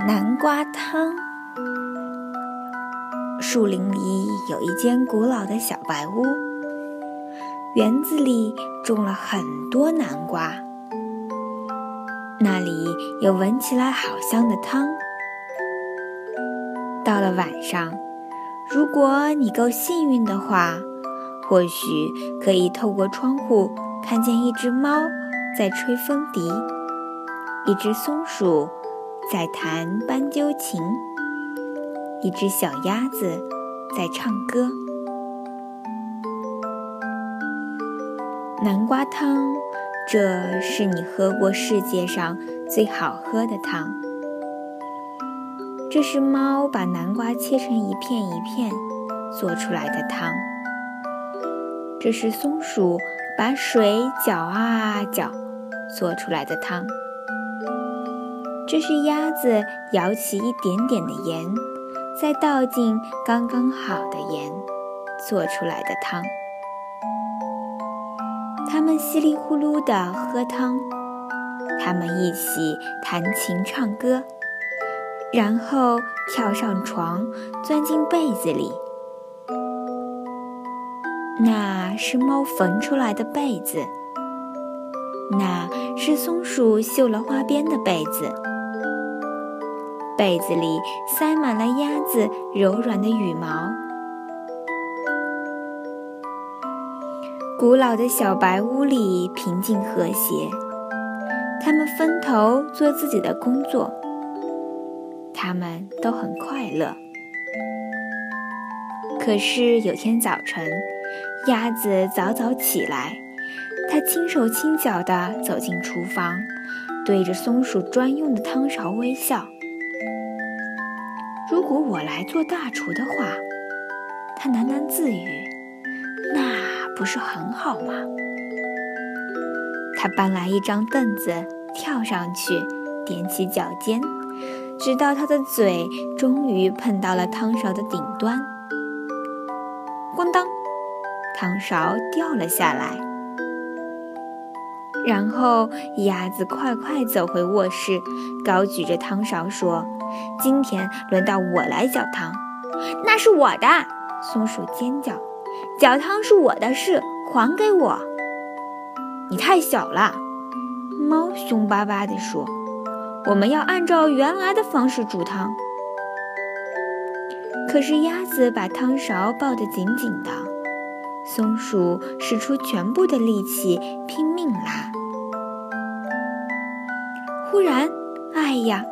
南瓜汤。树林里有一间古老的小白屋，园子里种了很多南瓜。那里有闻起来好香的汤。到了晚上，如果你够幸运的话，或许可以透过窗户看见一只猫在吹风笛，一只松鼠在弹斑鸠琴，一只小鸭子在唱歌。南瓜汤，这是你喝过世界上最好喝的汤。这是猫把南瓜切成一片一片做出来的汤。这是松鼠把水搅啊搅做出来的汤。这是鸭子舀起一点点的盐，再倒进刚刚好的盐做出来的汤。他们稀里呼噜地喝汤，他们一起弹琴唱歌。然后跳上床，钻进被子里。那是猫缝出来的被子，那是松鼠绣了花边的被子。被子里塞满了鸭子柔软的羽毛。古老的小白屋里平静和谐，他们分头做自己的工作。他们都很快乐。可是有天早晨，鸭子早早起来，它轻手轻脚地走进厨房，对着松鼠专用的汤勺微笑。如果我来做大厨的话，他喃喃自语：“那不是很好吗？”他搬来一张凳子，跳上去，踮起脚尖。直到他的嘴终于碰到了汤勺的顶端，咣当，汤勺掉了下来。然后鸭子快快走回卧室，高举着汤勺说：“今天轮到我来搅汤。”“那是我的！”松鼠尖叫，“搅汤是我的事，还给我！”“你太小了。”猫凶巴巴地说。我们要按照原来的方式煮汤，可是鸭子把汤勺抱得紧紧的，松鼠使出全部的力气拼命拉。忽然，哎呀，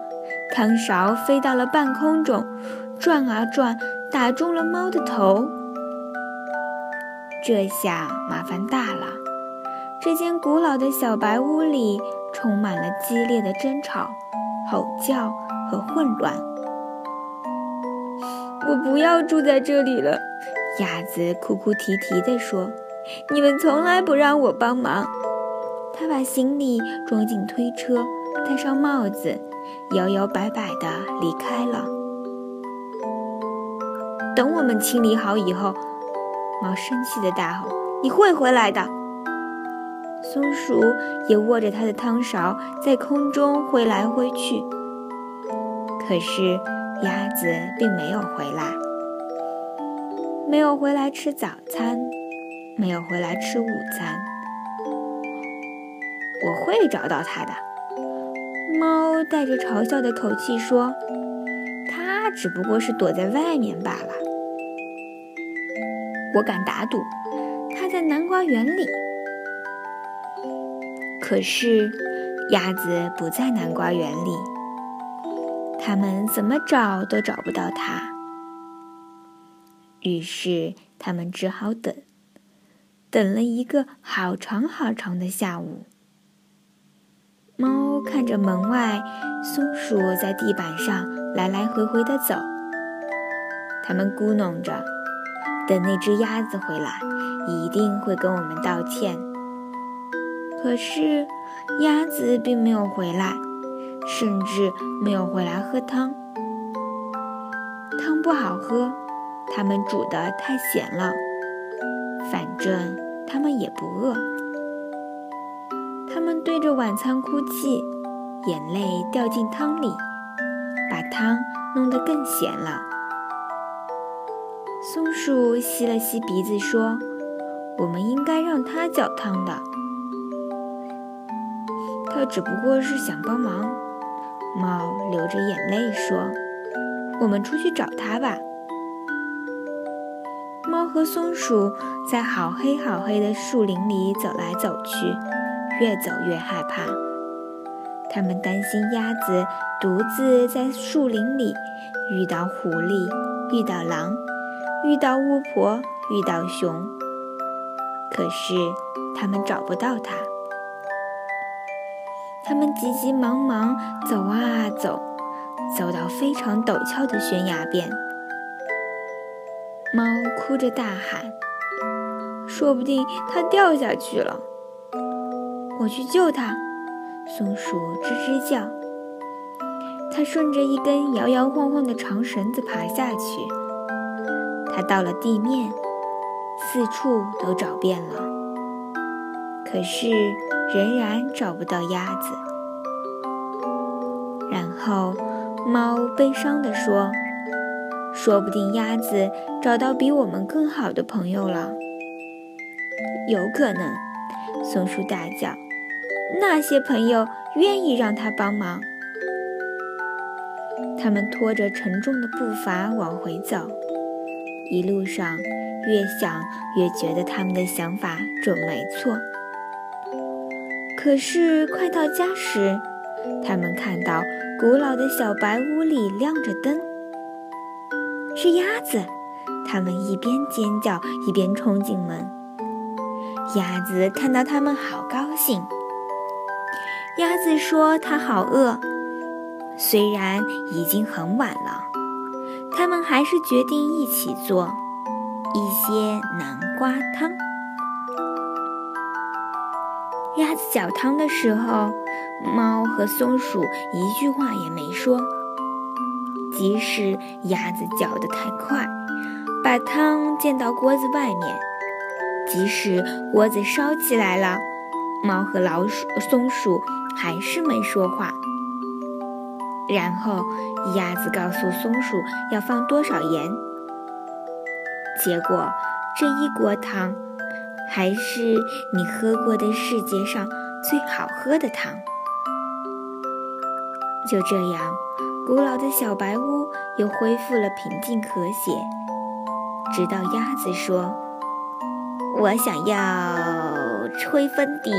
汤勺飞到了半空中，转啊转，打中了猫的头。这下麻烦大了，这间古老的小白屋里充满了激烈的争吵。吼叫和混乱，我不要住在这里了。鸭子哭哭啼啼地说：“你们从来不让我帮忙。”他把行李装进推车，戴上帽子，摇摇摆摆地离开了。等我们清理好以后，猫生气地大吼：“你会回来的！”松鼠也握着它的汤勺，在空中挥来挥去。可是鸭子并没有回来，没有回来吃早餐，没有回来吃午餐。我会找到它的。猫带着嘲笑的口气说：“它只不过是躲在外面罢了。”我敢打赌，它在南瓜园里。可是，鸭子不在南瓜园里，它们怎么找都找不到它。于是，他们只好等，等了一个好长好长的下午。猫看着门外，松鼠在地板上来来回回的走。它们咕哝着，等那只鸭子回来，一定会跟我们道歉。可是，鸭子并没有回来，甚至没有回来喝汤。汤不好喝，他们煮的太咸了。反正他们也不饿。他们对着晚餐哭泣，眼泪掉进汤里，把汤弄得更咸了。松鼠吸了吸鼻子说：“我们应该让它搅汤的。”他只不过是想帮忙。猫流着眼泪说：“我们出去找它吧。”猫和松鼠在好黑好黑的树林里走来走去，越走越害怕。他们担心鸭子独自在树林里遇到狐狸、遇到狼、遇到巫婆、遇到熊，可是他们找不到它。他们急急忙忙走啊走，走到非常陡峭的悬崖边。猫哭着大喊：“说不定它掉下去了，我去救它。”松鼠吱吱叫，它顺着一根摇摇晃晃的长绳子爬下去。它到了地面，四处都找遍了，可是仍然找不到鸭子。然后，猫悲伤地说：“说不定鸭子找到比我们更好的朋友了。”有可能，松鼠大叫。那些朋友愿意让他帮忙。他们拖着沉重的步伐往回走，一路上越想越觉得他们的想法准没错。可是快到家时，他们看到古老的小白屋里亮着灯，是鸭子。他们一边尖叫一边冲进门。鸭子看到他们，好高兴。鸭子说：“它好饿。”虽然已经很晚了，他们还是决定一起做一些南瓜汤。鸭子搅汤的时候，猫和松鼠一句话也没说。即使鸭子搅得太快，把汤溅到锅子外面；即使锅子烧起来了，猫和老鼠、松鼠。还是没说话。然后鸭子告诉松鼠要放多少盐，结果这一锅汤还是你喝过的世界上最好喝的汤。就这样，古老的小白屋又恢复了平静和谐。直到鸭子说：“我想要吹风笛。”